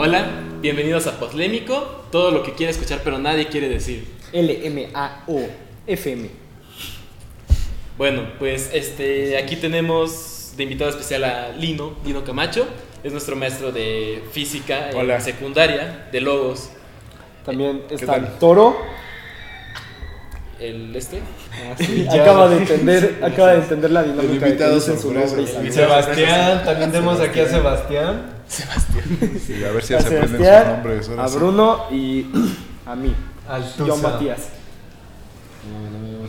Hola, bienvenidos a Poslémico, todo lo que quiere escuchar pero nadie quiere decir. L-M-A-O-F-M. Bueno, pues este, aquí tenemos de invitado especial a Lino, Lino Camacho, es nuestro maestro de física en Hola. secundaria, de logos. También está tal? el toro. El este, acaba de entender, acaba de entender la dinámica de que invitado dicen su nombre El. Sebastián, también tenemos aquí a Sebastián. Sí, a ver si A se aprenden sus Sebastián, nombres. ahora a sí. Bruno y a mí. Al Yo Tusa. Matías.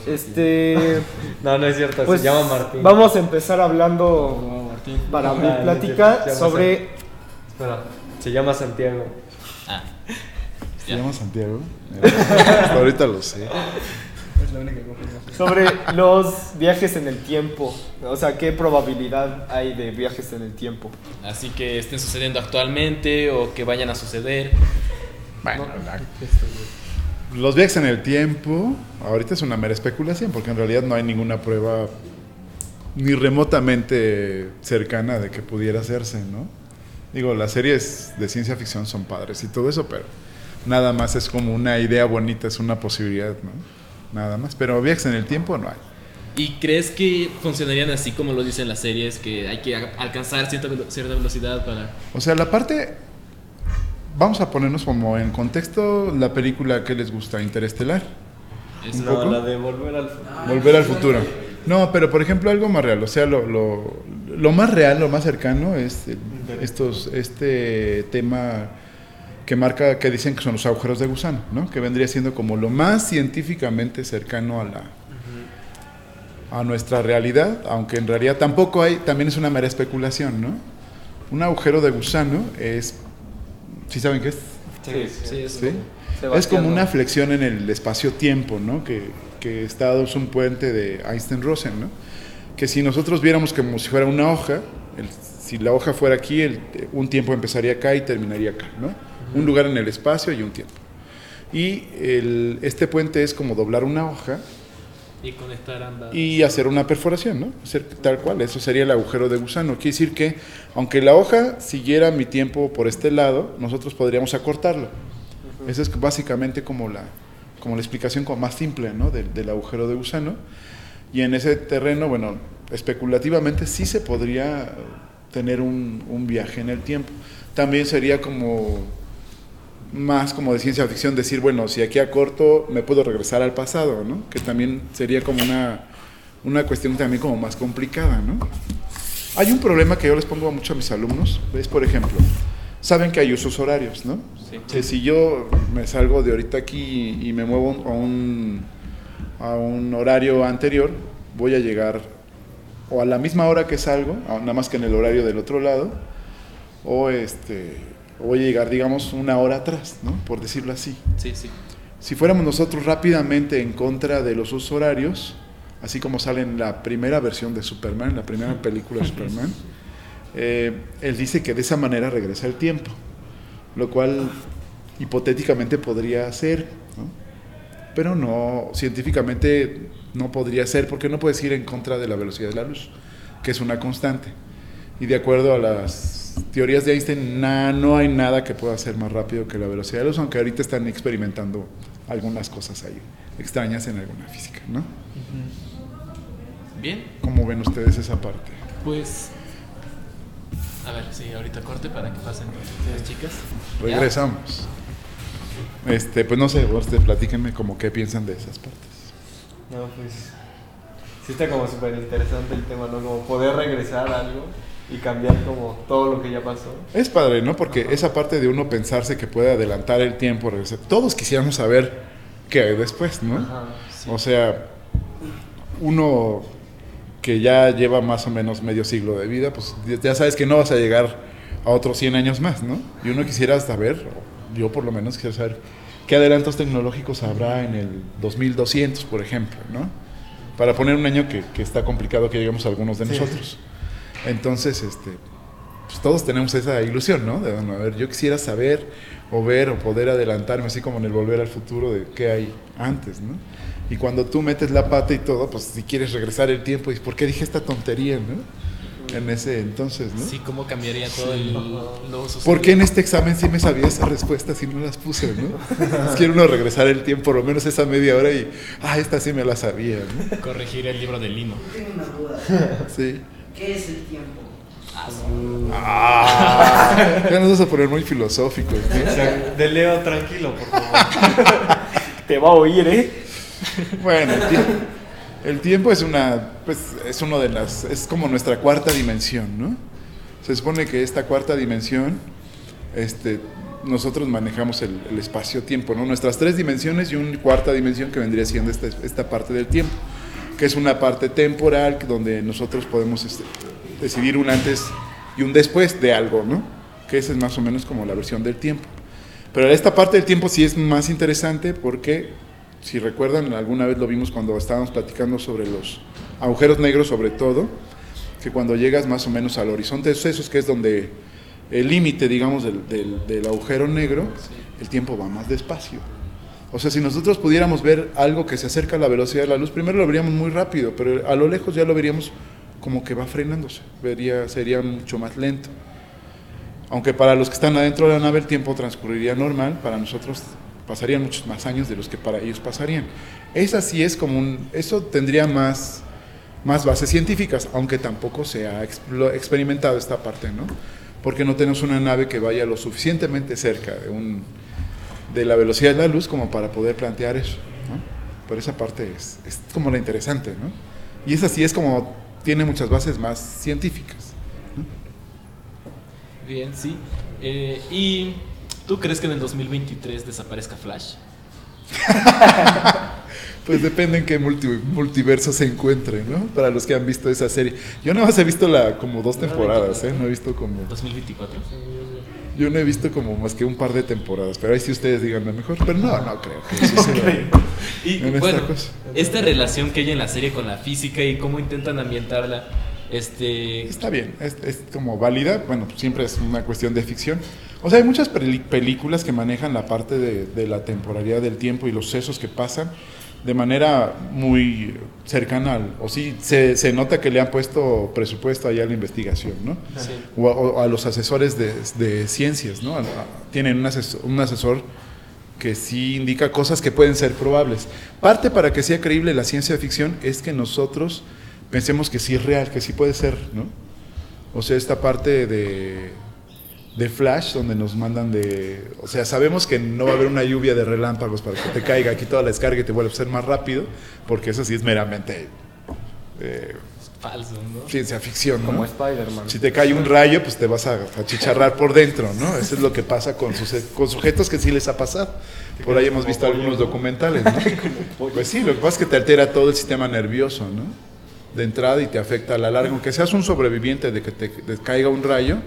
Este, No, no es cierto, pues se llama Martín. vamos a empezar hablando para abrir Ah, plática se sobre Espera, se llama Santiago. ah, ¿Se llama Santiago? Ahorita lo sé. Sobre los viajes en el tiempo. O sea, qué probabilidad hay de viajes en el tiempo. así que estén sucediendo actualmente o que vayan a suceder. Bueno, la- los viajes en el tiempo, ahorita es una mera especulación, porque en realidad no hay ninguna prueba ni remotamente cercana de que pudiera hacerse, ¿no? Digo, las series de ciencia ficción son padres y todo eso, pero nada más es como una idea bonita, es una posibilidad, ¿no? Nada más. Pero viajes en el tiempo no hay. ¿Y crees que funcionarían así como lo dicen las series, que hay que alcanzar cierta, velo- cierta velocidad para... O sea, la parte. Vamos a ponernos como en contexto la película que les gusta, Interestelar. Es- Un No, poco. la de volver al futuro. Volver al futuro. No, pero por ejemplo algo más real, o sea, lo, lo, lo más real, lo más cercano es estos, este tema que marca, que dicen que son los agujeros de gusano, ¿no? Que vendría siendo como lo más científicamente cercano a la a nuestra realidad, aunque en realidad tampoco hay, también es una mera especulación, ¿no? Un agujero de gusano es, ¿sí saben qué es? Sí, sí, es- ¿Sí? Es como una flexión en el espacio-tiempo, ¿no? Que, que está es un puente de Einstein-Rosen, ¿no? Que si nosotros viéramos como si fuera una hoja, el- si la hoja fuera aquí, el- un tiempo empezaría acá y terminaría acá, ¿no? Un lugar en el espacio y un tiempo. Y el- este puente es como doblar una hoja Y conectar ambas. y hacer una perforación, ¿no? Hacer tal cual, eso sería el agujero de gusano. Quiere decir que, aunque la hoja siguiera mi tiempo por este lado, nosotros podríamos acortarlo. Esa es básicamente como la, como la explicación como más simple, ¿no? Del, del agujero de gusano. Y en ese terreno, bueno, especulativamente sí se podría tener un, un viaje en el tiempo. También sería como más como de ciencia ficción decir, bueno, si aquí acorto me puedo regresar al pasado, ¿no? Que también sería como una, una cuestión también como más complicada, ¿no? Hay un problema que yo les pongo mucho a mis alumnos, es por ejemplo, saben que hay usos horarios, ¿no? Sí. Que si yo me salgo de ahorita aquí y me muevo a un, a un horario anterior, voy a llegar o a la misma hora que salgo, a- nada más que en el horario del otro lado, o este, o voy a llegar, digamos, una hora atrás, ¿no? Por decirlo así. Sí, sí. Si fuéramos nosotros rápidamente en contra de los usos horarios, así como sale en la primera versión de Superman, la primera película de Superman, eh, él dice que de esa manera regresa el tiempo, lo cual hipotéticamente podría ser, ¿no? pero no, científicamente no podría ser porque no puedes ir en contra de la velocidad de la luz, que es una constante. Y de acuerdo a las teorías de Einstein, na- no hay nada que pueda ser más rápido que la velocidad de la luz, aunque ahorita están experimentando algunas cosas ahí extrañas en alguna física, ¿no? Bien, ¿Cómo ven ustedes esa parte? pues... A ver, sí, ahorita corte para que pasen las chicas. ¿Ya? Regresamos. Este, pues no sé, ustedes platíquenme como qué piensan de esas partes. No, pues. Sí, está como súper interesante el tema, ¿no? Como poder regresar a algo y cambiar como todo lo que ya pasó. Es padre, ¿no? Porque esa parte de uno pensarse que puede adelantar el tiempo. Todos quisiéramos saber qué hay después, ¿no? Ajá. Sí. O sea, uno que ya lleva más o menos medio siglo de vida, pues ya sabes que no vas a llegar a otros 100 años más, ¿no? Y uno quisiera saber, yo por lo menos quisiera saber, qué adelantos tecnológicos habrá en el 2200, por ejemplo, ¿no? Para poner un año que, que está complicado que lleguemos a algunos de Sí. nosotros. Entonces, este, pues todos tenemos esa ilusión, ¿no? De, bueno, a ver, yo quisiera saber o ver o poder adelantarme, así como en el volver al futuro, de qué hay antes, ¿no? Y cuando tú metes la pata y todo, pues si quieres regresar el tiempo, y ¿por qué dije esta tontería, no? en ese entonces, ¿no? Sí, cómo cambiaría todo el, lo. ¿Por qué en este examen sí me sabía esas respuestas y no las puse, no? Quiero uno regresar el tiempo, por lo menos esa media hora y, ah, esta sí me la sabía, ¿no? Corregir el libro de Lino. Tengo una duda. Sí. ¿Qué es el tiempo? Ah, ya nos vas a poner muy filosóficos, O ¿no? sea, de Leo, tranquilo, por favor. Te va a oír, ¿eh? Bueno, el tiempo, el tiempo es una, pues, es uno de las, es como nuestra cuarta dimensión, ¿no? Se supone que esta cuarta dimensión, este, nosotros manejamos el, el espacio-tiempo, ¿no? Nuestras tres dimensiones y una cuarta dimensión que vendría siendo esta, esta parte del tiempo, que es una parte temporal donde nosotros podemos este, decidir un antes y un después de algo, ¿no? Que esa es más o menos como la versión del tiempo. Pero esta parte del tiempo sí es más interesante porque, si recuerdan, alguna vez lo vimos cuando estábamos platicando sobre los agujeros negros sobre todo, que cuando llegas más o menos al horizonte de sucesos, que es donde el límite, digamos, del, agujero negro, el tiempo va más despacio. O sea, si nosotros pudiéramos ver algo que se acerca a la velocidad de la luz, primero lo veríamos muy rápido, pero a lo lejos ya lo veríamos como que va frenándose, sería mucho más lento. Aunque para los que están adentro de la nave el tiempo transcurriría normal, para nosotros pasarían muchos más años de los que para ellos pasarían. Esa sí es como eso tendría más, más bases científicas, aunque tampoco se ha experimentado esta parte, ¿no? Porque no tenemos una nave que vaya lo suficientemente cerca de, un, de la velocidad de la luz como para poder plantear eso, ¿no? Pero esa parte es, es como la interesante, ¿no? Y esa sí es como, tiene muchas bases más científicas. Bien, sí. Eh, ¿Y tú crees que en el 2023 desaparezca Flash? Pues depende en qué multi- multiverso se encuentre, ¿no? Para los que han visto esa serie. Yo nada más he visto la como dos temporadas, ¿eh? No he visto como... ¿2024? Yo no he visto como más que un par de temporadas, pero ahí sí ustedes díganme mejor. Pero no, no creo que eso sea- Y En esta bueno, cosa. esta relación que hay en la serie con la física y cómo intentan ambientarla, este... Está bien, es, es como válida, bueno, siempre es una cuestión de ficción. O sea, hay muchas películas que manejan la parte de, de la temporalidad del tiempo y los sucesos que pasan de manera muy cercana al, o sí, se, se nota que le han puesto presupuesto allá a la investigación, ¿no? Sí. O a, o a los asesores de, de ciencias, ¿no? A- a- tienen un asesor, un asesor que sí indica cosas que pueden ser probables. Parte para que sea creíble la ciencia ficción es que nosotros pensemos que sí es real, que sí puede ser, ¿no? O sea, esta parte de, de Flash, donde nos mandan de... O sea, sabemos que no va a haber una lluvia de relámpagos para que te caiga aquí toda la descarga y te vuelva a ser más rápido, porque eso sí es meramente eh, Falso, ¿no? ciencia ficción, ¿no? Como Spider-Man. Si te cae un rayo, pues te vas a achicharrar por dentro, ¿no? Eso es lo que pasa con, sus- con sujetos que sí les ha pasado. Por ahí hemos visto algunos documentales, ¿no? Pues sí, lo que pasa es que te altera todo el sistema nervioso, ¿no? De entrada y te afecta a la larga. Aunque seas un sobreviviente de que te, te caiga un rayo,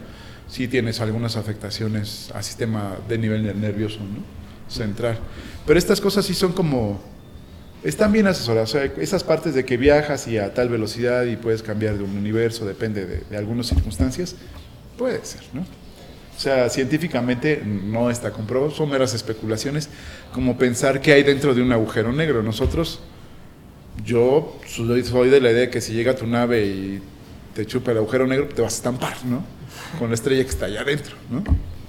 sí tienes algunas afectaciones al sistema de nivel nervioso, ¿no? Central. Pero estas cosas sí son como están bien asesoradas. O sea, esas partes de que viajas y a tal velocidad y puedes cambiar de un universo, depende de, de algunas circunstancias, puede ser, ¿no? O sea, científicamente no está comprobado, son meras especulaciones, como pensar que hay dentro de un agujero negro. Nosotros, yo soy de la idea que si llega tu nave y te chupa el agujero negro, te vas a estampar, ¿no? Con la estrella que está allá adentro, ¿no?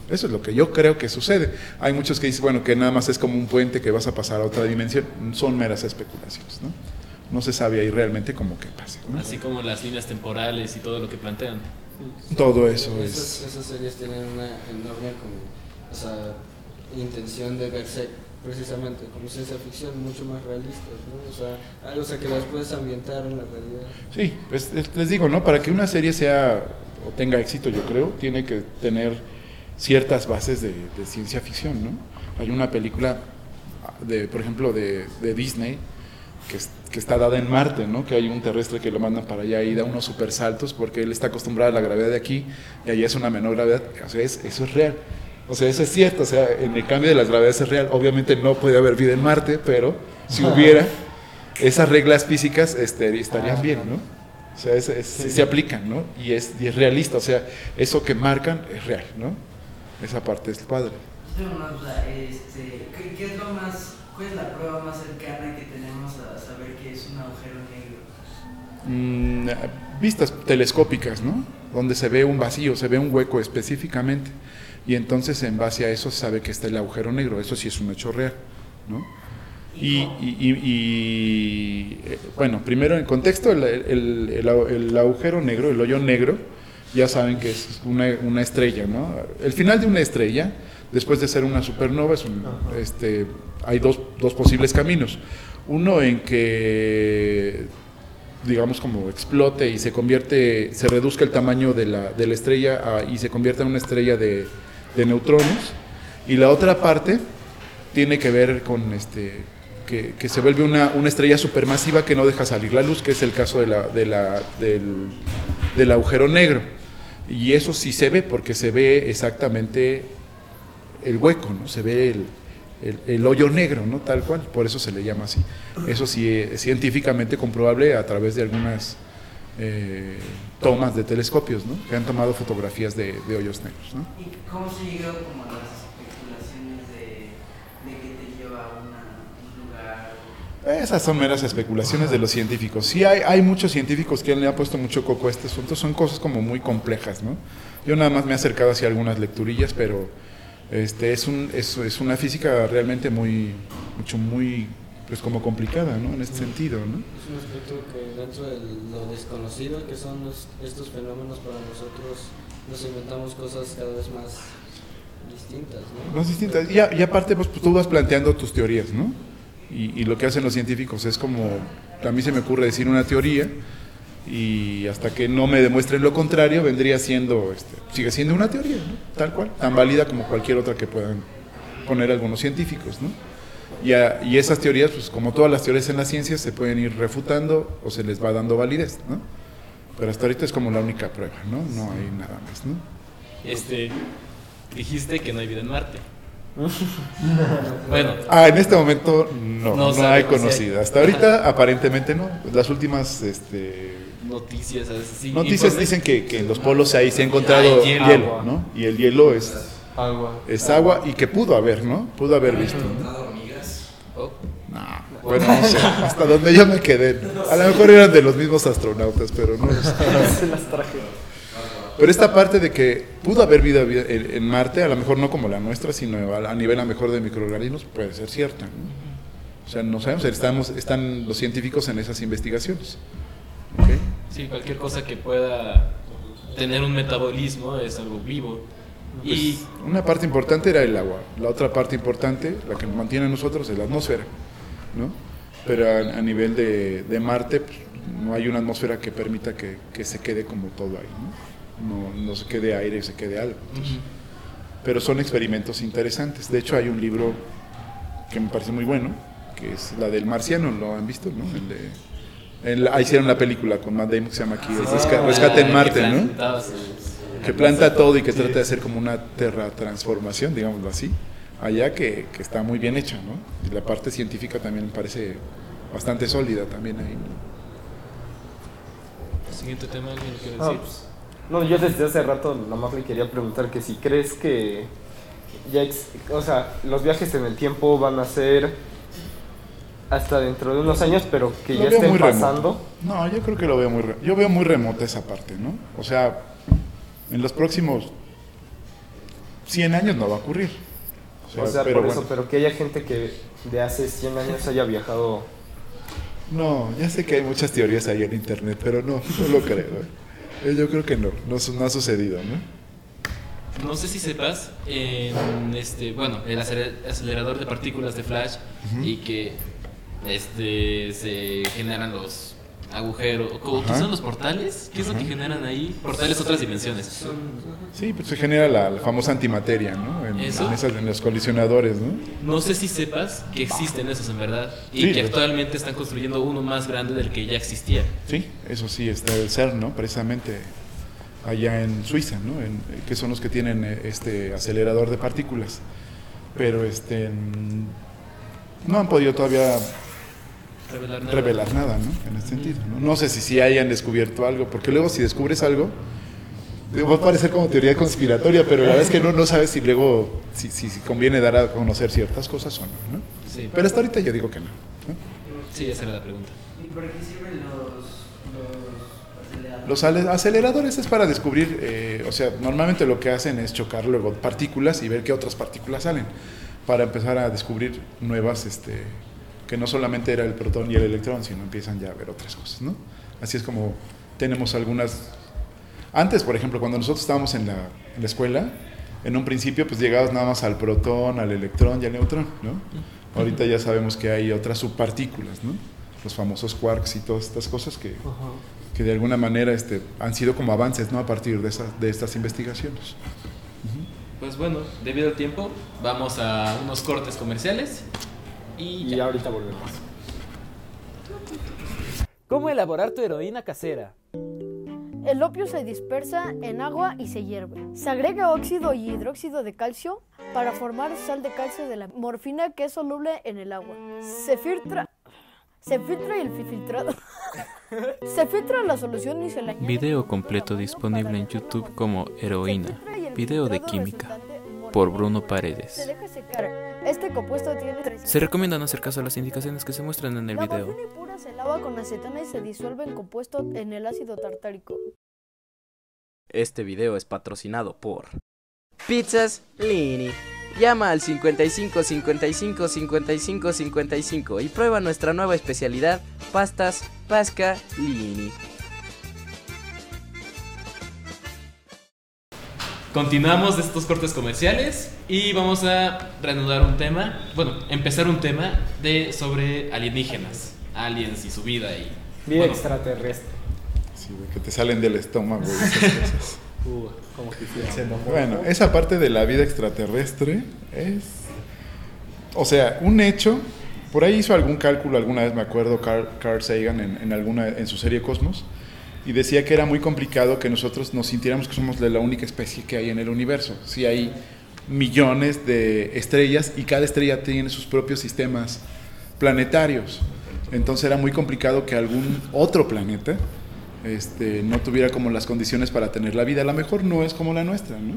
Eso es lo que yo creo que sucede. Hay muchos que dicen, bueno, que nada más es como un puente que vas a pasar a otra dimensión. Son meras especulaciones, ¿no? No se sabe ahí realmente cómo que pasa, ¿no? Así como las líneas temporales y todo lo que plantean. Todo eso Esas, es... esas series tienen una enorme como, o sea, intención de verse precisamente como ciencia ficción mucho más realistas, ¿no? O sea, algo o sea, que las puedes ambientar en la realidad. Sí, pues es- les digo, ¿no? Para que una serie sea o tenga éxito, yo creo, tiene que tener ciertas bases de, de ciencia ficción, ¿no? Hay una película, de, por ejemplo, de, de Disney, que, es- que está dada en Marte, ¿no? Que hay un terrestre que lo mandan para allá y da unos super saltos porque él está acostumbrado a la gravedad de aquí y allá es una menor gravedad. O sea, es- eso es real. O sea, eso es cierto. O sea, en el cambio de las gravedades es real. Obviamente no puede haber vida en Marte, pero si hubiera, esas reglas físicas este, estarían bien, ¿no? O sea, es- es- sí se aplican, ¿no? Y es, y es realista. O sea, eso que marcan es real, ¿no? Esa parte es padre. Tengo una duda, este, ¿qué, qué es lo más, cuál es la prueba más cercana que tenemos a saber que es un agujero negro? Mm, vistas telescópicas, ¿no? Donde se ve un vacío, se ve un hueco específicamente. Y entonces en base a eso se sabe que está el agujero negro. Eso sí es un hecho real, ¿no? Y, y- y- y, eh, bueno, primero en contexto, el, el- el- el agujero negro, el hoyo negro, ya saben que es una, una estrella, ¿no? El final de una estrella, después de ser una supernova, es un- este, hay dos, dos posibles caminos. Uno en que, digamos, como explote y se convierte, se reduzca el tamaño de la, de la estrella a- y se convierta en una estrella de, de neutrones. Y la otra parte tiene que ver con este que, que se vuelve una, una estrella supermasiva que no deja salir la luz, que es el caso de la, de la- del, del agujero negro. Y eso sí se ve, porque se ve exactamente el hueco, ¿no? Se ve el, el- el hoyo negro, ¿no? Tal cual, por eso se le llama así. Eso sí es científicamente comprobable a través de algunas eh, tomas de telescopios, ¿no? Que han tomado fotografías de, de hoyos negros, ¿no? ¿Y cómo se llegó como a las especulaciones de, de que te lleva a una- un lugar? Esas son meras especulaciones de los científicos. Sí, hay, hay muchos científicos que le han puesto mucho coco a este asunto. Son cosas como muy complejas, ¿no? Yo nada más me he acercado hacia algunas lecturillas, pero este, es, un, es, es una física realmente muy, mucho, muy, pues como complicada, ¿no? En este sentido, ¿no? Es un aspecto que dentro de lo desconocido que son los- estos fenómenos para nosotros, nos inventamos cosas cada vez más distintas, ¿no? Más distintas. Y, a- y aparte, pues tú vas planteando tus teorías, ¿no? Y, y lo que hacen los científicos es como, a mí se me ocurre decir una teoría y hasta que no me demuestren lo contrario, vendría siendo, este, sigue siendo una teoría, ¿no? Tal cual, tan válida como cualquier otra que puedan poner algunos científicos, ¿no? Y, a- y esas teorías, pues como todas las teorías en la ciencia, se pueden ir refutando o se les va dando validez, ¿no? Pero hasta ahorita es como la única prueba, ¿no? No hay nada más, ¿no? Este, dijiste que no hay vida en Marte. bueno, Ah, en este momento no, No no, hay conocida. Hasta ahorita aparentemente no. Las últimas este, noticias dicen que, que en los polos ahí se ha encontrado hielo. ¿no? Y el hielo es, Agua. es agua y que pudo haber, ¿no? Pudo haber visto. Oh, No, bueno, no sé, hasta donde yo me quedé. A lo mejor eran de los mismos astronautas, pero no. Se las traje. Pero esta parte de que pudo haber vida en Marte, a lo mejor no como la nuestra, sino a nivel a lo mejor de microorganismos, puede ser cierta. O sea, no sabemos, estamos, están los científicos en esas investigaciones. ¿ok? sí, cualquier cosa que pueda tener un metabolismo es algo vivo. Y Una parte importante era el agua, la otra parte importante, la que nos mantiene a nosotros, es la atmósfera. ¿no? Pero a, a nivel de, de Marte, pues, no hay una atmósfera que permita que, que se quede como todo ahí. ¿no? No, no se quede aire, se quede algo. Entonces, pero son experimentos interesantes. De hecho, hay un libro que me parece muy bueno, que es la del marciano, ¿lo han visto? ¿no? El de- el- ahí hicieron la película con Matt Damon que se llama aquí, Resca- Rescate en Marte, que ¿no? que planta todo y que trata de hacer como una terratransformación, digámoslo así, allá que, que está muy bien hecha, ¿no? Y la parte científica también me parece bastante sólida también ahí. ¿no? Siguiente tema, ¿alguien lo quiere Ah, decir? No, yo desde hace rato nomás le quería preguntar que si crees que ya, o sea, los viajes en el tiempo van a ser hasta dentro de unos años, pero que Lo ya estén muy remoto. pasando. No, yo creo que lo veo muy yo veo muy remota esa parte, ¿no? O sea, en los próximos 100 años no va a ocurrir. O sea, pero por eso, bueno. pero que haya gente que de hace 100 años haya viajado. No, ya sé que hay muchas teorías ahí en internet, pero no, no lo creo. ¿eh? Eh, Yo creo que no, no, ha sucedido, ¿no? No sé si sepas, en este, bueno, el aceler- acelerador de partículas de Flash y que este se generan los agujeros, ¿cómo- ¿qué son los portales? ¿Qué es lo que generan ahí? Portales otras dimensiones. Sí, pues se genera la, la famosa antimateria, ¿no? En, ¿Eso? en esas- en los colisionadores, ¿no? No sé si sepas que existen esos en verdad y Sí, que actualmente están construyendo uno más grande del que ya existía. Sí, eso sí, está el CERN, ¿no? Precisamente allá en Suiza, ¿no? En- que son los que tienen eh, este acelerador de partículas. Pero este no han podido todavía Revelar nada. revelar nada, ¿no? En ese sentido, ¿no? No sé si sí hayan descubierto algo, porque luego si descubres algo, va a parecer como teoría conspiratoria, pero la verdad es que no, no sabes si luego, si, si, si conviene dar a conocer ciertas cosas o no, ¿no? Sí, Pero hasta ahorita yo digo que no. ¿no? sí, esa era la pregunta. ¿Y por qué sirven los, los aceleradores Los aceleradores es para descubrir, eh, o sea, normalmente lo que hacen es chocar luego partículas y ver qué otras partículas salen, para empezar a descubrir nuevas, este, que no solamente era el protón y el electrón, sino empiezan ya a ver otras cosas, ¿no? Así es como tenemos algunas... Antes, por ejemplo, cuando nosotros estábamos en la, en la escuela, en un principio pues llegabas nada más al protón, al electrón y al neutrón, ¿no? Ahorita ya sabemos que hay otras subpartículas, ¿no? Los famosos quarks y todas estas cosas que, que de alguna manera este, han sido como avances, ¿no? A partir de, esas, de estas investigaciones. Pues bueno, debido al tiempo, vamos a unos cortes comerciales y Y ya. ahorita volvemos. ¿Cómo elaborar tu heroína casera? El opio se dispersa en agua y se hierve. Se agrega óxido y hidróxido de calcio para formar sal de calcio de la morfina que es soluble en el agua. Se filtra se filtra el fi- filtrado. se filtra la solución y se añade Video completo disponible en YouTube como Heroína, video de química, por Bruno Se Paredes. deja secar. Este compuesto tiene tres- Se recomienda no hacer caso a las indicaciones que se muestran en el La video. pura se lava con acetona y se disuelve en compuesto en el ácido tartárico. Este video es patrocinado por Pizzas Lini. Llama al 55 55 55 55 y prueba nuestra nueva especialidad, pastas Pasca Lini. Continuamos de estos cortes comerciales y vamos a reanudar un tema, bueno, empezar un tema de sobre alienígenas, aliens y su vida y Vida bueno, extraterrestre. Sí, que te salen del estómago y esas cosas. Uh, como quisiera. Bueno, esa parte de la vida extraterrestre es, o sea, un hecho. Por ahí hizo algún cálculo alguna vez, me acuerdo, Carl, Carl Sagan en, en alguna en su serie Cosmos y decía que era muy complicado que nosotros nos sintiéramos que somos de la única especie que hay en el universo. Si hay millones de estrellas y cada estrella tiene sus propios sistemas planetarios. Entonces era muy complicado que algún otro planeta este, no tuviera como las condiciones para tener la vida. A lo mejor no es como la nuestra, ¿no?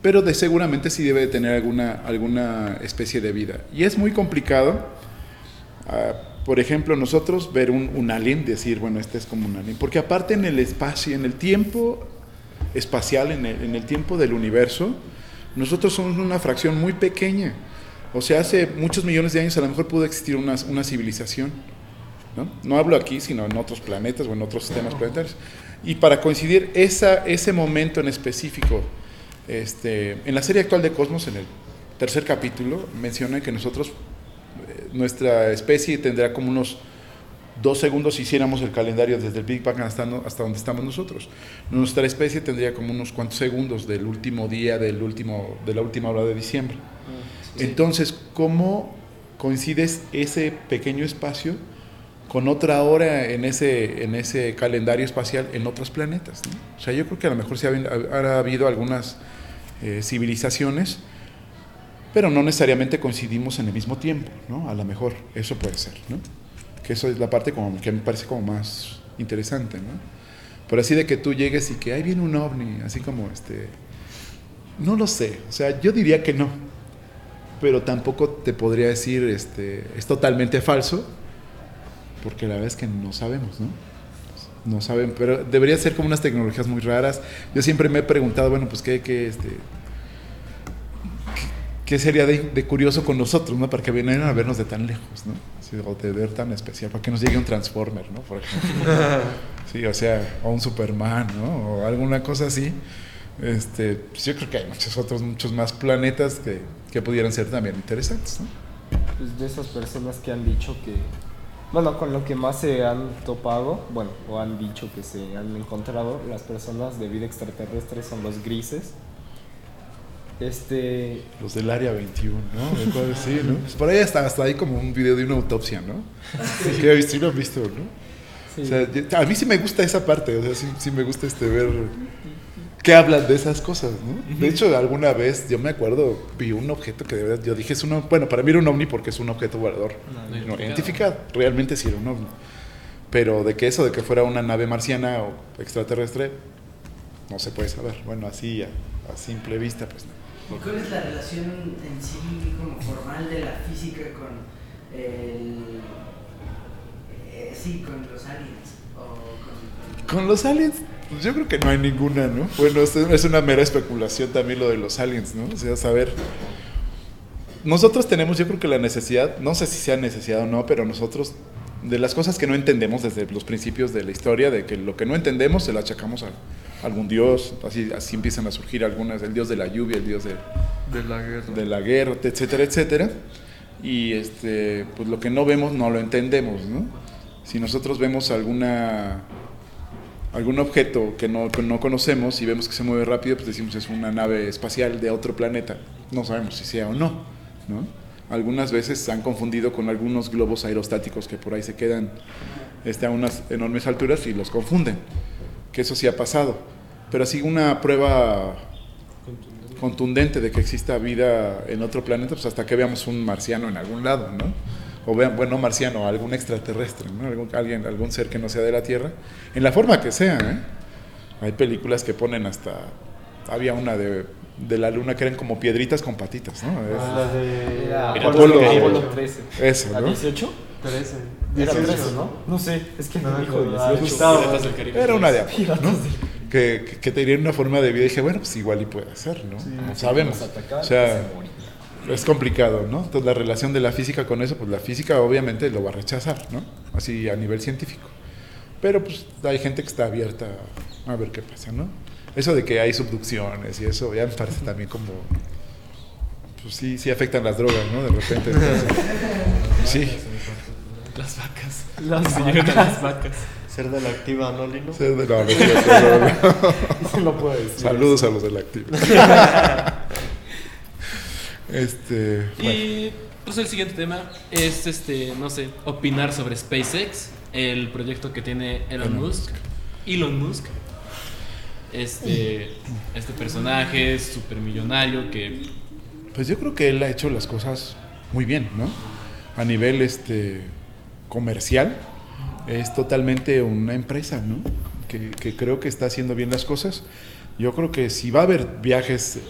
Pero de seguramente sí debe de tener alguna, alguna especie de vida. Y es muy complicado, ah, por ejemplo, nosotros ver un, un alien, decir, bueno, este es como un alien. Porque aparte en el espacio, en el tiempo espacial, en el, en el tiempo del universo, nosotros somos una fracción muy pequeña. O sea, hace muchos millones de años a lo mejor pudo existir una, una civilización. ¿no? No hablo aquí, sino en otros planetas o en otros sistemas planetarios. Y para coincidir esa, ese momento en específico, este, en la serie actual de Cosmos, en el tercer capítulo, menciona que nosotros, nuestra especie tendrá como unos dos segundos si hiciéramos el calendario desde el Big Bang hasta, hasta donde estamos nosotros. Nuestra especie tendría como unos cuantos segundos del último día, del último, de la última hora de diciembre. Entonces, ¿cómo coincides ese pequeño espacio con otra hora en ese, en ese calendario espacial en otros planetas? no? O sea, yo creo que a lo mejor ha habido algunas eh, civilizaciones, pero no necesariamente coincidimos en el mismo tiempo, ¿no? A lo mejor eso puede ser, ¿no? Que eso es la parte como que me parece como más interesante, ¿no? Pero así de que tú llegues y que ahí viene un ovni, así como este... No lo sé, o sea, yo diría que no, pero tampoco te podría decir este, es totalmente falso, porque la verdad es que no sabemos, ¿no? No saben, pero debería ser como unas tecnologías muy raras. Yo siempre me he preguntado, bueno, pues qué, qué, este, qué- sería de, de curioso con nosotros, ¿no? Para que vinieran a vernos de tan lejos, ¿no? Sí, o de ver tan especial, para que nos llegue un Transformer, ¿no? Por ejemplo. Sí, o sea, o un Superman, ¿no? O alguna cosa así. Este, pues yo creo que hay muchos otros, muchos más planetas que, que pudieran ser también interesantes, ¿no? Pues de esas personas que han dicho que, bueno, con lo que más se han topado, bueno, o han dicho que se han encontrado, las personas de vida extraterrestre son los grises. Este, Los del área 21, ¿no? De acuerdo, Sí, ¿no? Pues por ahí hasta, hasta hay como un video de una autopsia, ¿no? Que he visto, sí lo he visto, ¿no? sí, O sea, a mí sí me gusta esa parte, o sea, sí, sí me gusta este ver que hablan de esas cosas, ¿no? De hecho, alguna vez, yo me acuerdo, vi un objeto que de verdad, yo dije, es uno, bueno, para mí era un ovni porque es un objeto volador no identificado, realmente sí era un ovni. Pero de que eso, de que fuera una nave marciana o extraterrestre, no se puede saber. Bueno, así a, a simple vista, pues no. ¿Y cuál es la relación en sí como formal de la física con el... eh, sí, con los aliens con, con los aliens, pues yo creo que no hay ninguna, ¿no? Bueno, es una mera especulación también lo de los aliens, ¿no? O sea, saber. Nosotros tenemos, yo creo que la necesidad, no sé si sea necesidad o no, pero nosotros, de las cosas que no entendemos desde los principios de la historia, de que lo que no entendemos se lo achacamos a algún dios, así, así empiezan a surgir algunas, el dios de la lluvia, el dios de, De la guerra. de la guerra, etcétera, etcétera. Y este, pues lo que no vemos no lo entendemos, ¿no? Si nosotros vemos alguna algún objeto que no, que no conocemos y vemos que se mueve rápido, pues decimos es una nave espacial de otro planeta. No sabemos si sea o no, ¿no? Algunas veces se han confundido con algunos globos aerostáticos que por ahí se quedan este, a unas enormes alturas y los confunden, que eso sí ha pasado. Pero así una prueba contundente de que exista vida en otro planeta, pues hasta que veamos un marciano en algún lado, ¿no? O vean, bueno, marciano, algún extraterrestre, ¿no? Algún, alguien, algún ser que no sea de la Tierra, en la forma que sea, ¿eh? Hay películas que ponen hasta, había una de, de la luna que eran como piedritas con patitas, ¿no? Es- Ah, la de Apolo- Apolo 13. Eso, ¿La ¿no? 18? 13. Era 18, 13, ¿no? No sé, es que No me dijo acuerdo. 18. Gustavo. Era una de ¿no? Que, que, que tenían una forma de vida y dije, bueno, pues igual y puede ser, ¿no? no sabemos. O sea, se morían. es complicado, ¿no? Entonces la relación de la física con eso, pues la física obviamente lo va a rechazar, ¿no? Así a nivel científico. Pero pues hay gente que está abierta a ver qué pasa, ¿no? Eso de que hay subducciones y eso ya me parece también como... Pues sí, sí afectan las drogas, ¿no? De repente. entonces, sí. Las vacas. Las vacas. las vacas. Ser de la activa, ¿no, Lino? Sí, no, no, no, no, no. Puedo decir. Saludos a los del activo. este, bueno. Y pues el siguiente tema es este, no sé, opinar sobre SpaceX, el proyecto que tiene Elon Elon Musk. Elon Musk. Este, este personaje supermillonario que Pues yo creo que él ha hecho las cosas muy bien, ¿no? A nivel este comercial es totalmente una empresa, ¿no? Que, que creo que está haciendo bien las cosas. Yo creo que si va a haber viajes eh,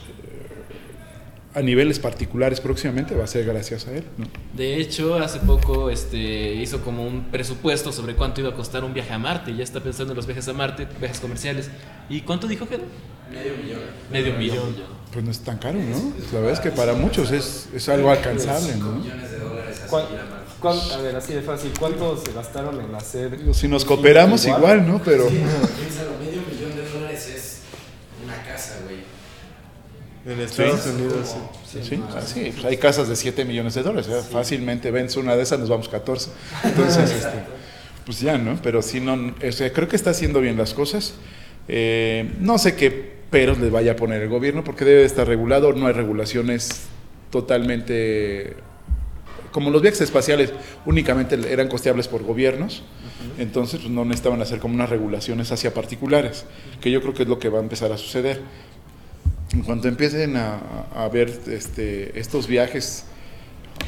a niveles particulares próximamente va a ser gracias a él, ¿no? de hecho hace poco este, hizo como un presupuesto sobre cuánto iba a costar un viaje a Marte. Ya está pensando en los viajes a Marte, viajes comerciales. ¿Y cuánto dijo que? Medio millón. Medio millón. Pues no es tan caro, ¿no? La verdad es que para muchos es, es algo alcanzable, ¿no? Millones de dólares así ¿Cuán- ir a Marte. cuán- a ver, así de fácil. ¿Cuánto se gastaron en hacer? Si nos cooperamos igual, ¿no? Pero... Sí, no, piénsalo, medio millón de dólares es una casa, güey. En Estados Unidos, sí. Sí, ah, sí, pues hay casas de 7 millones de dólares. ¿eh? Fácilmente vence una de esas, nos vamos 14. Entonces, este, pues ya, ¿no? Pero sí, no, o sea, creo que está haciendo bien las cosas. Eh, no sé qué peros le vaya a poner el gobierno, porque debe de estar regulado. No hay regulaciones totalmente. Como los viajes espaciales únicamente eran costeables por gobiernos, entonces pues, no necesitaban hacer como unas regulaciones hacia particulares, que yo creo que es lo que va a empezar a suceder. En cuanto empiecen a, a ver este, estos viajes,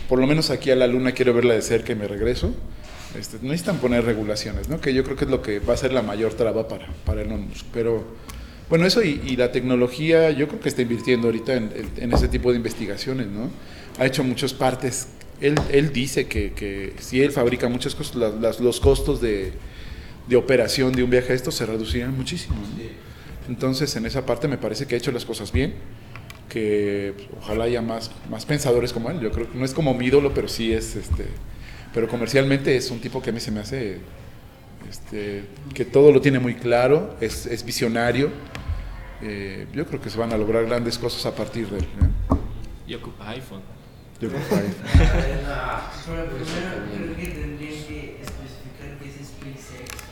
por lo menos aquí a la Luna quiero verla de cerca y me regreso, este, necesitan poner regulaciones, ¿no? que yo creo que es lo que va a ser la mayor traba para, para Elon Musk. Pero bueno, eso y, la tecnología, yo creo que está invirtiendo ahorita en, en- ese tipo de investigaciones, ¿no? Ha hecho muchas partes. Él, él dice que, que si él fabrica muchas cosas, las- las- los costos de, de operación de un viaje a estos se reducirían muchísimo. ¿no? Entonces, en esa parte me parece que ha hecho las cosas bien, que pues, ojalá haya más, más pensadores como él. Yo creo que no es como mi ídolo, pero sí es, este, pero comercialmente es un tipo que a mí se me hace, este, que todo lo tiene muy claro, es, es visionario. Eh, yo creo que se van a lograr grandes cosas a partir de él. ¿eh? Y ocupa iPhone. Yo creo que ahí- Pero primero creo que tendrían que especificar qué es SpaceX.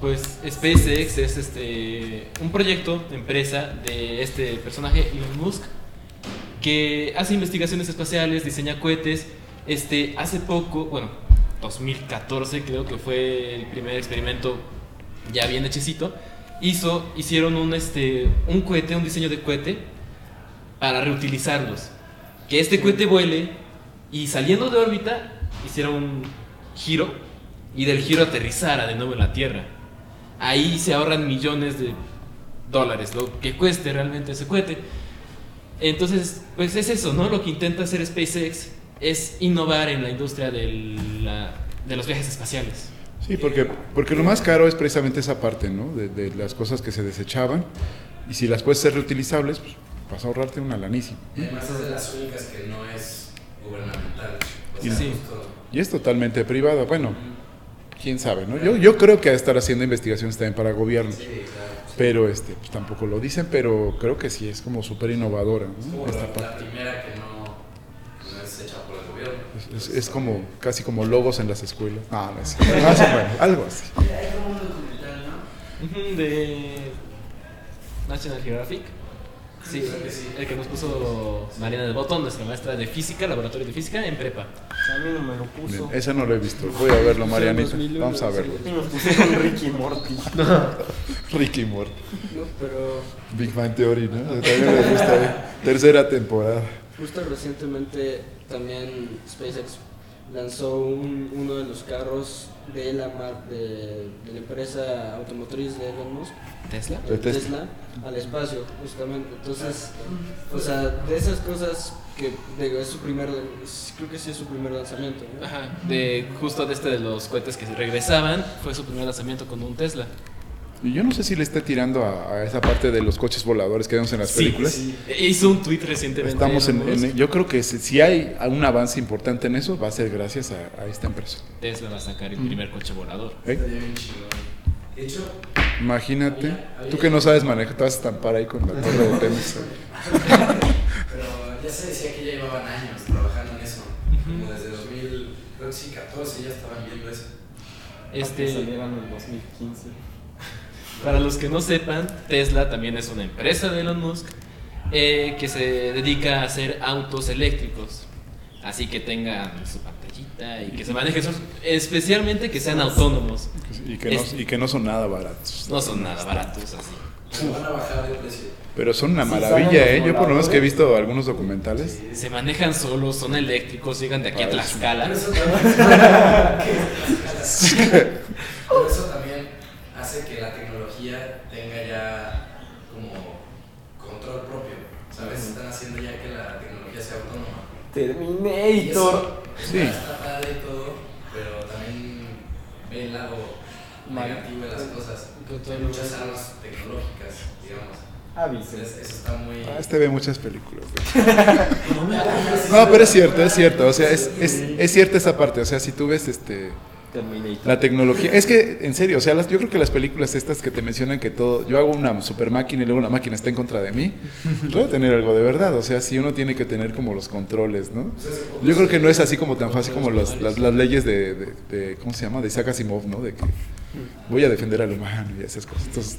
Pues SpaceX es este un proyecto, empresa de este personaje Elon Musk que hace investigaciones espaciales, diseña cohetes. Este hace poco, bueno, 2014 creo que fue el primer experimento ya bien hechecito. Hizo, hicieron un este un cohete, un diseño de cohete para reutilizarlos. Que este cohete vuele y saliendo de órbita hiciera un giro y del giro aterrizara de nuevo en la Tierra. Ahí se ahorran millones de dólares, lo que cueste realmente ese cohete. Entonces, pues es eso, ¿no? Lo que intenta hacer SpaceX es innovar en la industria del- la- de los viajes espaciales. Sí, porque, porque lo más caro es precisamente esa parte, ¿no? De, de las cosas que se desechaban. Y si las puedes ser reutilizables, pues vas a ahorrarte una lanísima. Y además es de las únicas que no es gubernamental. O Y- sea, sí. justo- Y es totalmente privada. Bueno, quién sabe, ¿no? Yo, yo creo que estar haciendo investigaciones también para gobiernos. Sí, claro. Pero este, pues, tampoco lo dicen, pero creo que sí es como súper innovadora, Es ¿no? como Esta la, parte. la primera que no, no es hecha por el gobierno. Es, es- es como casi como logos en las escuelas. No, no es más o menos, algo así. Hay como un documental, ¿no? De National Geographic. Sí, el que nos puso Mariana del Botón, nuestra maestra de física, laboratorio de física en prepa. A mí no me lo puso. Ese no lo he visto. Voy a verlo, Marianita. 2001, Vamos a verlo. Y nos pusieron Ricky Morty. Ricky Morty. No, pero Big Bang Theory, ¿no? También me gusta. ¿eh? Tercera temporada. justo recientemente también SpaceX lanzó un- uno de los carros de la, mar- de, de la empresa automotriz de Elon Musk, ¿Tesla? De Tesla. Al espacio, justamente. Entonces, o sea, de esas cosas que digo, es su primer, creo que sí es su primer lanzamiento. ¿no? Ajá, de justo de este de los cohetes que regresaban, fue su primer lanzamiento con un Tesla. Y yo no sé si le está tirando a, a esa parte de los coches voladores que vemos en las películas. E Hizo un tweet recientemente. Estamos en, en- yo creo que si, si hay un avance importante en eso, va a ser gracias a, a esta empresa. Tesla va a sacar el primer coche volador. ¿Eh? Estaría bien chingón. De hecho, Imagínate, tú que no sabes manejar, te vas a estampar ahí con la torre de tenis. pero ya se decía que ya llevaban años trabajando en eso. Como desde 2000, creo que sí, 14 ya estaban viendo eso. Este, salieron en 2015. Para los que no sepan, Tesla también es una empresa de Elon Musk eh, que se dedica a hacer autos eléctricos. Así que tengan su pantallita y que se manejen, especialmente que sean autónomos. Y que, no, y que no son nada baratos. No son nada baratos así. Pero van a bajar de precio. Pero son una Sí, maravilla, ¿eh? Yo por lo menos que he visto algunos documentales. Se manejan solos, son eléctricos, llegan de aquí a Tlaxcala. Por eso también, por eso también hace que la tecnología tenga ya como control propio. ¿Sabes? Están haciendo ya que la tecnología sea autónoma. Y Terminator. eso Sí. padre y todo, pero también ve el lado Mal. negativo de las cosas. Hay muchas armas tecnológicas, digamos. Aviso. Entonces, eso está muy. Ah, este ve muchas películas. No, pero es cierto, es cierto. O sea, es, es, es cierta esa parte. O sea, si tú ves este Terminator. la tecnología. Es que, en serio, o sea, las- yo creo que las películas estas que te mencionan que todo. Yo hago una super máquina y luego la máquina está en contra de mí. Puede tener algo de verdad. O sea, si uno tiene que tener como los controles, ¿no? Yo creo que no es así como tan fácil como los- las, las leyes de, de- de- ¿Cómo se llama? De Isaac Asimov, ¿no? De que voy a defender al humano y esas cosas. Entonces,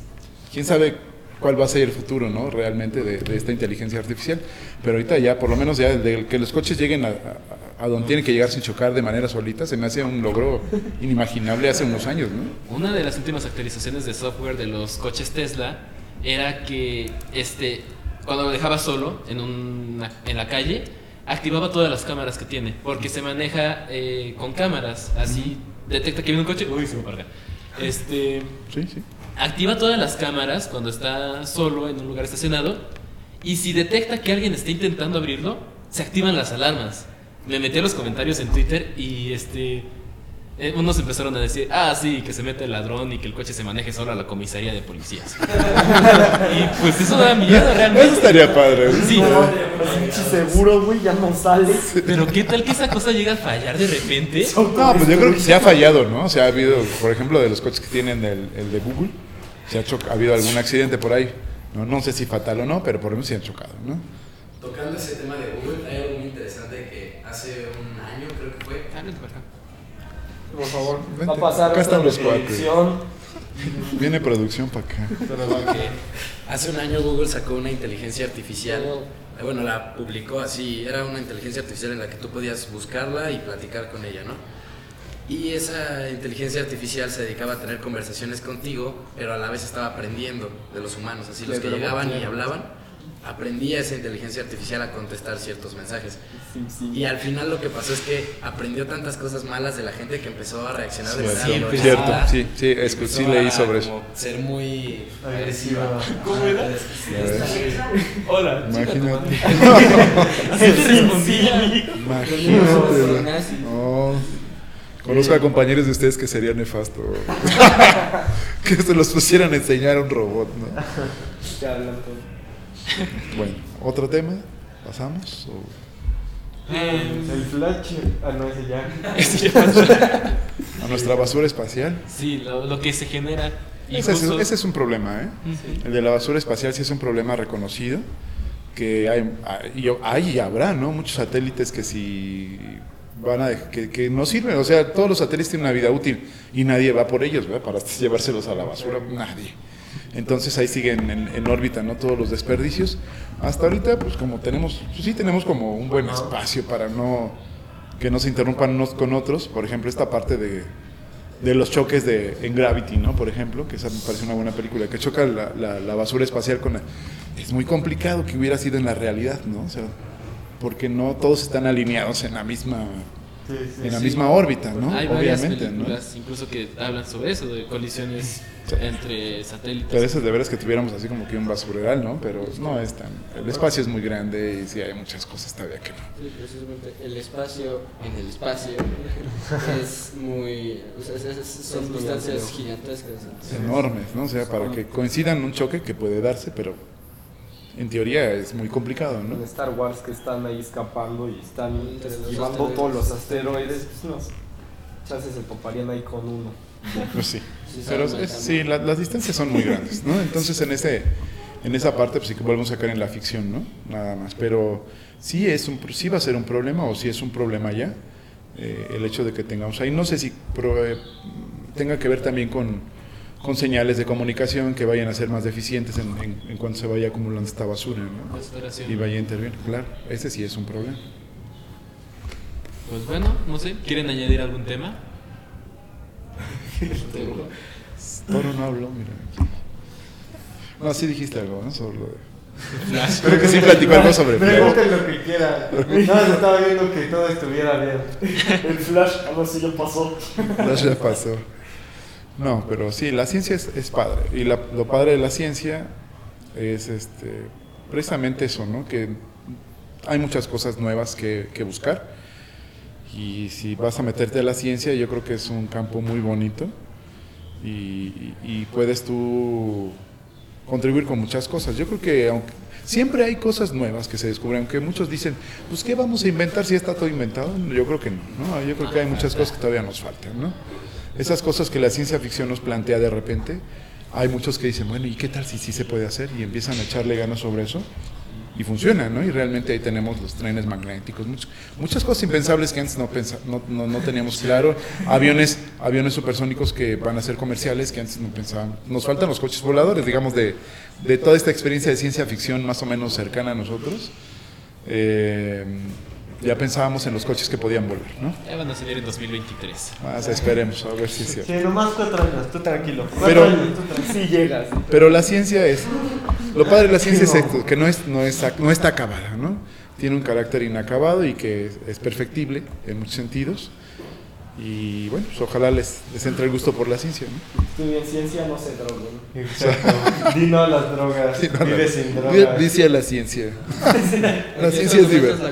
quién sabe cuál va a ser el futuro, ¿no? Realmente de, de esta inteligencia artificial. Pero ahorita ya, por lo menos ya, de que los coches lleguen a, a- a donde tienen que llegar sin chocar de manera solita, se me hace un logro inimaginable hace unos años, ¿no? Una de las últimas actualizaciones de software de los coches Tesla era que este cuando lo dejaba solo en, una- en la calle, activaba todas las cámaras que tiene, porque se maneja eh, con cámaras, así detecta que viene un coche, uy, se me parga. Este, Sí, sí. activa todas las cámaras cuando está solo en un lugar estacionado y si detecta que alguien está intentando abrirlo, se activan las alarmas. Me metí a los comentarios en Twitter y este eh, unos empezaron a decir, ah, sí, que se mete el ladrón y que el coche se maneje solo a la comisaría de policías. y pues eso da miedo Eso realmente. estaría padre. Sí, seguro, güey, ya no sales. pero ¿qué tal que esa cosa llega a fallar de repente? No, pues yo creo que se ha fallado, ¿no? O sea, ha habido, por ejemplo, de los coches que tienen el, el de Google, se ha, ha habido algún accidente por ahí. No, no sé si fatal o no, pero por lo menos se han chocado, ¿no? Tocando ese tema de Google, hay algo muy interesante que hace un año, creo Por favor, Vente, va a pasar acá están los cuates. producción. Viene producción para acá. hace un año Google sacó una inteligencia artificial. eh, Bueno, la publicó así. Era una inteligencia artificial en la que tú podías buscarla y platicar con ella, ¿no? Y esa inteligencia artificial se dedicaba a tener conversaciones contigo, pero a la vez estaba aprendiendo de los humanos. Así los que llegaban y claro. Hablaban, aprendía esa inteligencia artificial a contestar ciertos mensajes. Sí, sí. Y al final lo que pasó es que aprendió tantas cosas malas de la gente que empezó a reaccionar de manera Cierto, cierto, sí, sí, es que sí leí a sobre eso. como Ser muy Agresiva. ¿Cómo era? Hola. Imagínate. Así te. Imagínate. No. Conozco a compañeros de ustedes que sería nefasto. que se los pusieran a enseñar a un robot, ¿no? Ya hablan todo. Bueno, otro tema, pasamos. o- El flash. Ah, no, ese ya. Ese ya pasó. a nuestra basura espacial. Sí, lo, lo que se genera. Ese es, justo- ese es un problema, ¿eh? El de la basura espacial sí es un problema reconocido, que hay, hay, y hay y habrá, ¿no? Muchos satélites que si van a que, que no sirven, o sea, todos los satélites tienen una vida útil y nadie va por ellos, ¿verdad? Para llevárselos a la basura, nadie. Entonces ahí siguen en, en órbita, ¿no? Todos los desperdicios. Hasta ahorita, pues como tenemos, pues sí tenemos como un buen espacio para no que no se interrumpan unos con otros. Por ejemplo, esta parte de, de los choques de, en Gravity, ¿no? Por ejemplo, que esa me parece una buena película, que choca la, la- la basura espacial con la... Es muy complicado que hubiera sido en la realidad, ¿no? O sea, porque no todos están alineados en la misma, Sí, sí, en la sí. misma órbita, ¿no? Hay varias Obviamente, ¿no? incluso que hablan sobre eso, de colisiones entre satélites. Pero eso es de veras que tuviéramos así como que un basureral, ¿no? Pero no es tan... El espacio es muy grande y sí hay muchas cosas todavía que no. Sí, precisamente el espacio en el espacio es muy. O sea, es- es- son distancias gigantescas. enormes, ¿no? O sea, para que coincidan un choque que puede darse, pero en teoría es muy complicado, En ¿no? Star Wars que están ahí escapando y están esquivando todos los asteroides, pues no, chances se toparían ahí con uno. Pues sí. Sí, Pero es- sí, la- las distancias son muy grandes, ¿no? Entonces en ese en esa parte pues sí que volvemos a caer en la ficción, ¿no? Nada más. Pero sí es un sí va a ser un problema o sí es un problema ya eh, el hecho de que tengamos ahí no sé si pro- eh, tenga que ver también con con señales de comunicación que vayan a ser más deficientes en, en, en cuanto se vaya acumulando esta basura, ¿no? Y vaya a intervenir, claro. Ese sí es un problema. Pues bueno, no sé, ¿quieren añadir algún tema? Toro no habló, mira. No, sí dijiste algo, ¿no? Sobre lo de... Creo que sí platicó algo sobre Flash. Pregunten lo que quieran. No, se estaba viendo que todo estuviera bien. El flash, a ver si ya pasó. Flash ya pasó. No, pero sí, la ciencia es, es padre. Y la- lo padre de la ciencia es este, precisamente eso, ¿no? Que hay muchas cosas nuevas que, que buscar. Y si vas a meterte a la ciencia, yo creo que es un campo muy bonito. Y, y- puedes tú contribuir con muchas cosas. Yo creo que aunque siempre hay cosas nuevas que se descubren, aunque muchos dicen, pues ¿qué vamos a inventar si está todo inventado? Yo creo que no, ¿no? Yo creo que hay muchas cosas que todavía nos faltan, ¿no? Esas cosas que la ciencia ficción nos plantea de repente, hay muchos que dicen, bueno, ¿y qué tal si sí se puede hacer? Y empiezan a echarle ganas sobre eso y funciona, ¿no? Y realmente ahí tenemos los trenes magnéticos, much- muchas cosas impensables que antes no, no, no, no teníamos claro, aviones, aviones supersónicos que van a ser comerciales que antes no pensaban. Nos faltan los coches voladores, digamos, de, de toda esta experiencia de ciencia ficción más o menos cercana a nosotros. Eh, ya pensábamos en los coches que podían volar, ¿no? Ya van a salir en 2023. Más esperemos, a ver si es cierto. Sí, nomás cuatro años, tú tranquilo. Pero- años, tú tranquilo. Sí llegas. Pero la ciencia es, lo padre de la ciencia es esto, que no, es, no, es, no está acabada, ¿no? Tiene un carácter inacabado y que es perfectible en muchos sentidos. Y bueno, pues ojalá les, les entre el gusto por la ciencia, ¿no? Estudien ciencia, no se droguen. Exacto. Di no a las drogas. Sí, no, Vive sin drogas. Dice a la ciencia. La ciencia es divertida.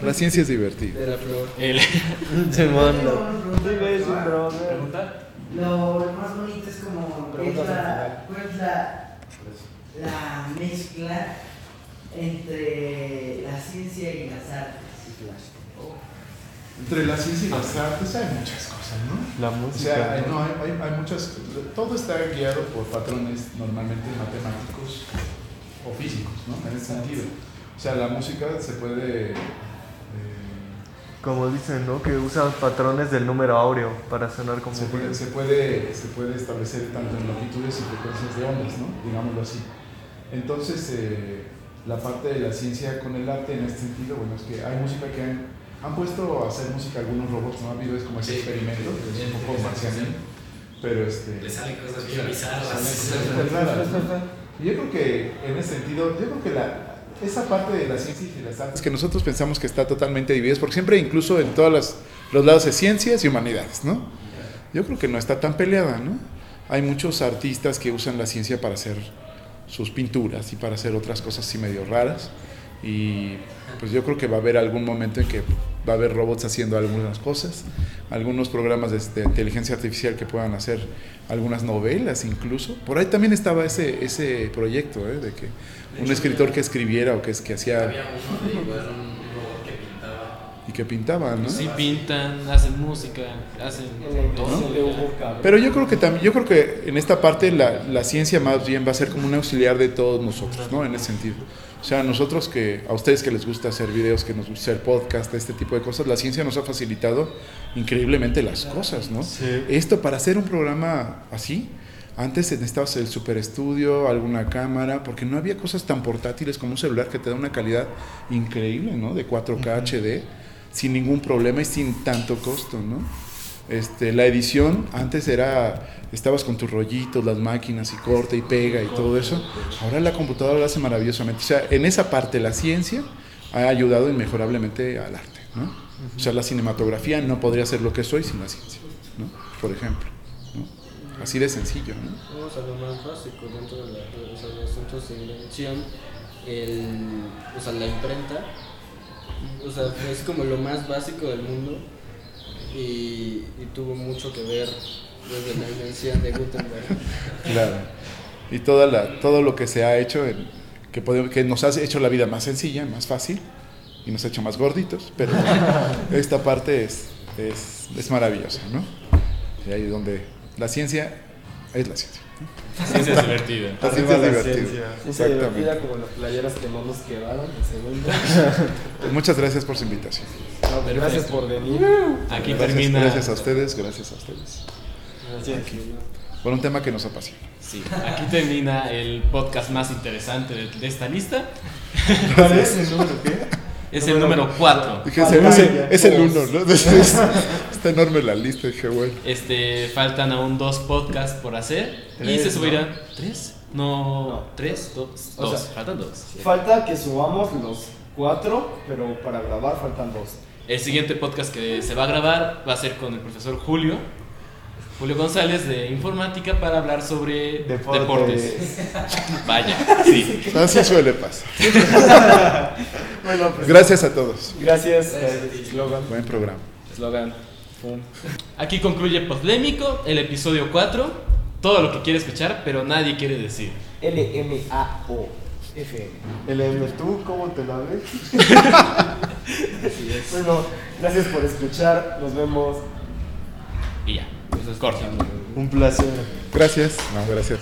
la La ciencia es divertida. de la flor. El- Se manda. Vive sin drogas. Lo, lo más bonito es como ¿qué es la, cuál es la, la mezcla entre la ciencia y las artes. Entre la ciencia y las artes hay muchas cosas, ¿no? La O música. sea, hay, no, hay, hay- hay muchas. Todo está guiado por patrones normalmente matemáticos o físicos, ¿no? En ese sentido. O sea, la música se puede. eh, Como dicen, ¿no? Que usan patrones del número áureo para sonar como. se, puede, se, puede, se puede establecer tanto en longitudes y frecuencias de ondas, ¿no? Digámoslo así. Entonces, eh, la parte de la ciencia con el arte en este sentido, bueno, es que hay música que han, han puesto a hacer música algunos robots, ¿no? Ha habido es como ese Sí. experimento, que es un poco marcianil, pero este... Le salen cosas bien bizarras. Yo creo que en ese sentido, yo creo que la, esa parte de la ciencia y de las artes que nosotros pensamos que está totalmente dividida, porque siempre incluso en todos los, los lados de ciencias y humanidades, ¿no? Yo creo que no está tan peleada, ¿no? Hay muchos artistas que usan la ciencia para hacer sus pinturas y para hacer otras cosas así medio raras. Y pues yo creo que va a haber algún momento en que va a haber robots haciendo algunas cosas, algunos programas de, de inteligencia artificial que puedan hacer algunas novelas incluso. Por ahí también estaba ese, ese proyecto, ¿eh? de que un escritor que escribiera o que, es- que hacía Había uno de igual un robot que pintaba. y que pintaba, ¿no? Sí pintan, hacen música, hacen todo. Pero yo creo que también, yo creo que en esta parte la, la ciencia más bien va a ser como un auxiliar de todos nosotros, ¿no? En ese sentido. O sea, nosotros que, a ustedes que les gusta hacer videos, que nos gusta hacer podcast, este tipo de cosas, la ciencia nos ha facilitado increíblemente las cosas, ¿no? Esto para hacer un programa así, antes necesitabas el super estudio, alguna cámara, porque no había cosas tan portátiles como un celular que te da una calidad increíble, ¿no? De 4K HD, sin ningún problema y sin tanto costo, ¿no? Este, la edición antes era, estabas con tus rollitos, las máquinas y corta y pega y todo eso. Ahora la computadora lo hace maravillosamente. O sea, en esa parte la ciencia ha ayudado inmejorablemente al arte, ¿no? O sea, la cinematografía no podría ser lo que soy sin la ciencia, ¿no? Por ejemplo, ¿no? Así de sencillo, ¿no? Vamos lo más básico dentro de, la- de los asuntos de invención, el, o sea, la imprenta, o sea, es como lo más básico del mundo y, y tuvo mucho que ver desde la invención de Gutenberg. Claro. Y toda la, todo lo que se ha hecho, en- que, podemos- que nos ha hecho la vida más sencilla, más fácil, y nos ha hecho más gorditos, pero esta parte es, es, es maravillosa, ¿no? Y ahí donde la ciencia es la ciencia. La ciencia es divertida. La ciencia es divertida. ciencia. Ciencia divertida Exactamente. como las playeras que no nos quedaron, el segundo. Pues muchas gracias por su invitación. No, gracias por venir. Aquí Gracias, termina. gracias a ustedes, gracias a ustedes. Gracias. Por un tema que nos apasiona. Sí, aquí termina el podcast más interesante de, de esta lista. ¿Cuál es el número qué? Es el número 4. Dije, es, el- es el- uno, ¿no? Es- está enorme la lista, dije, bueno. Este, faltan aún dos podcasts por hacer. y se ¿no? subirán. ¿Tres? No, No. ¿tres? Dos. O dos. sea, faltan dos. Falta que subamos los cuatro, pero para grabar faltan dos. El siguiente podcast que se va a grabar va a ser con el profesor Julio. Julio González de Informática para hablar sobre Deportes. deportes. Vaya, sí. Así suele pasar. Bueno, pues Gracias a todos. gracias. eh, Slogan. Buen programa. Slogan. Aquí concluye Podlémico, el episodio 4. Todo lo que quiere escuchar, pero nadie quiere decir. L-M-A-O. FM. El M, ¿tú cómo te la ves? Así es. Bueno, gracias por escuchar. Nos vemos. Y ya. Corta. Un placer. Gracias. No, gracias.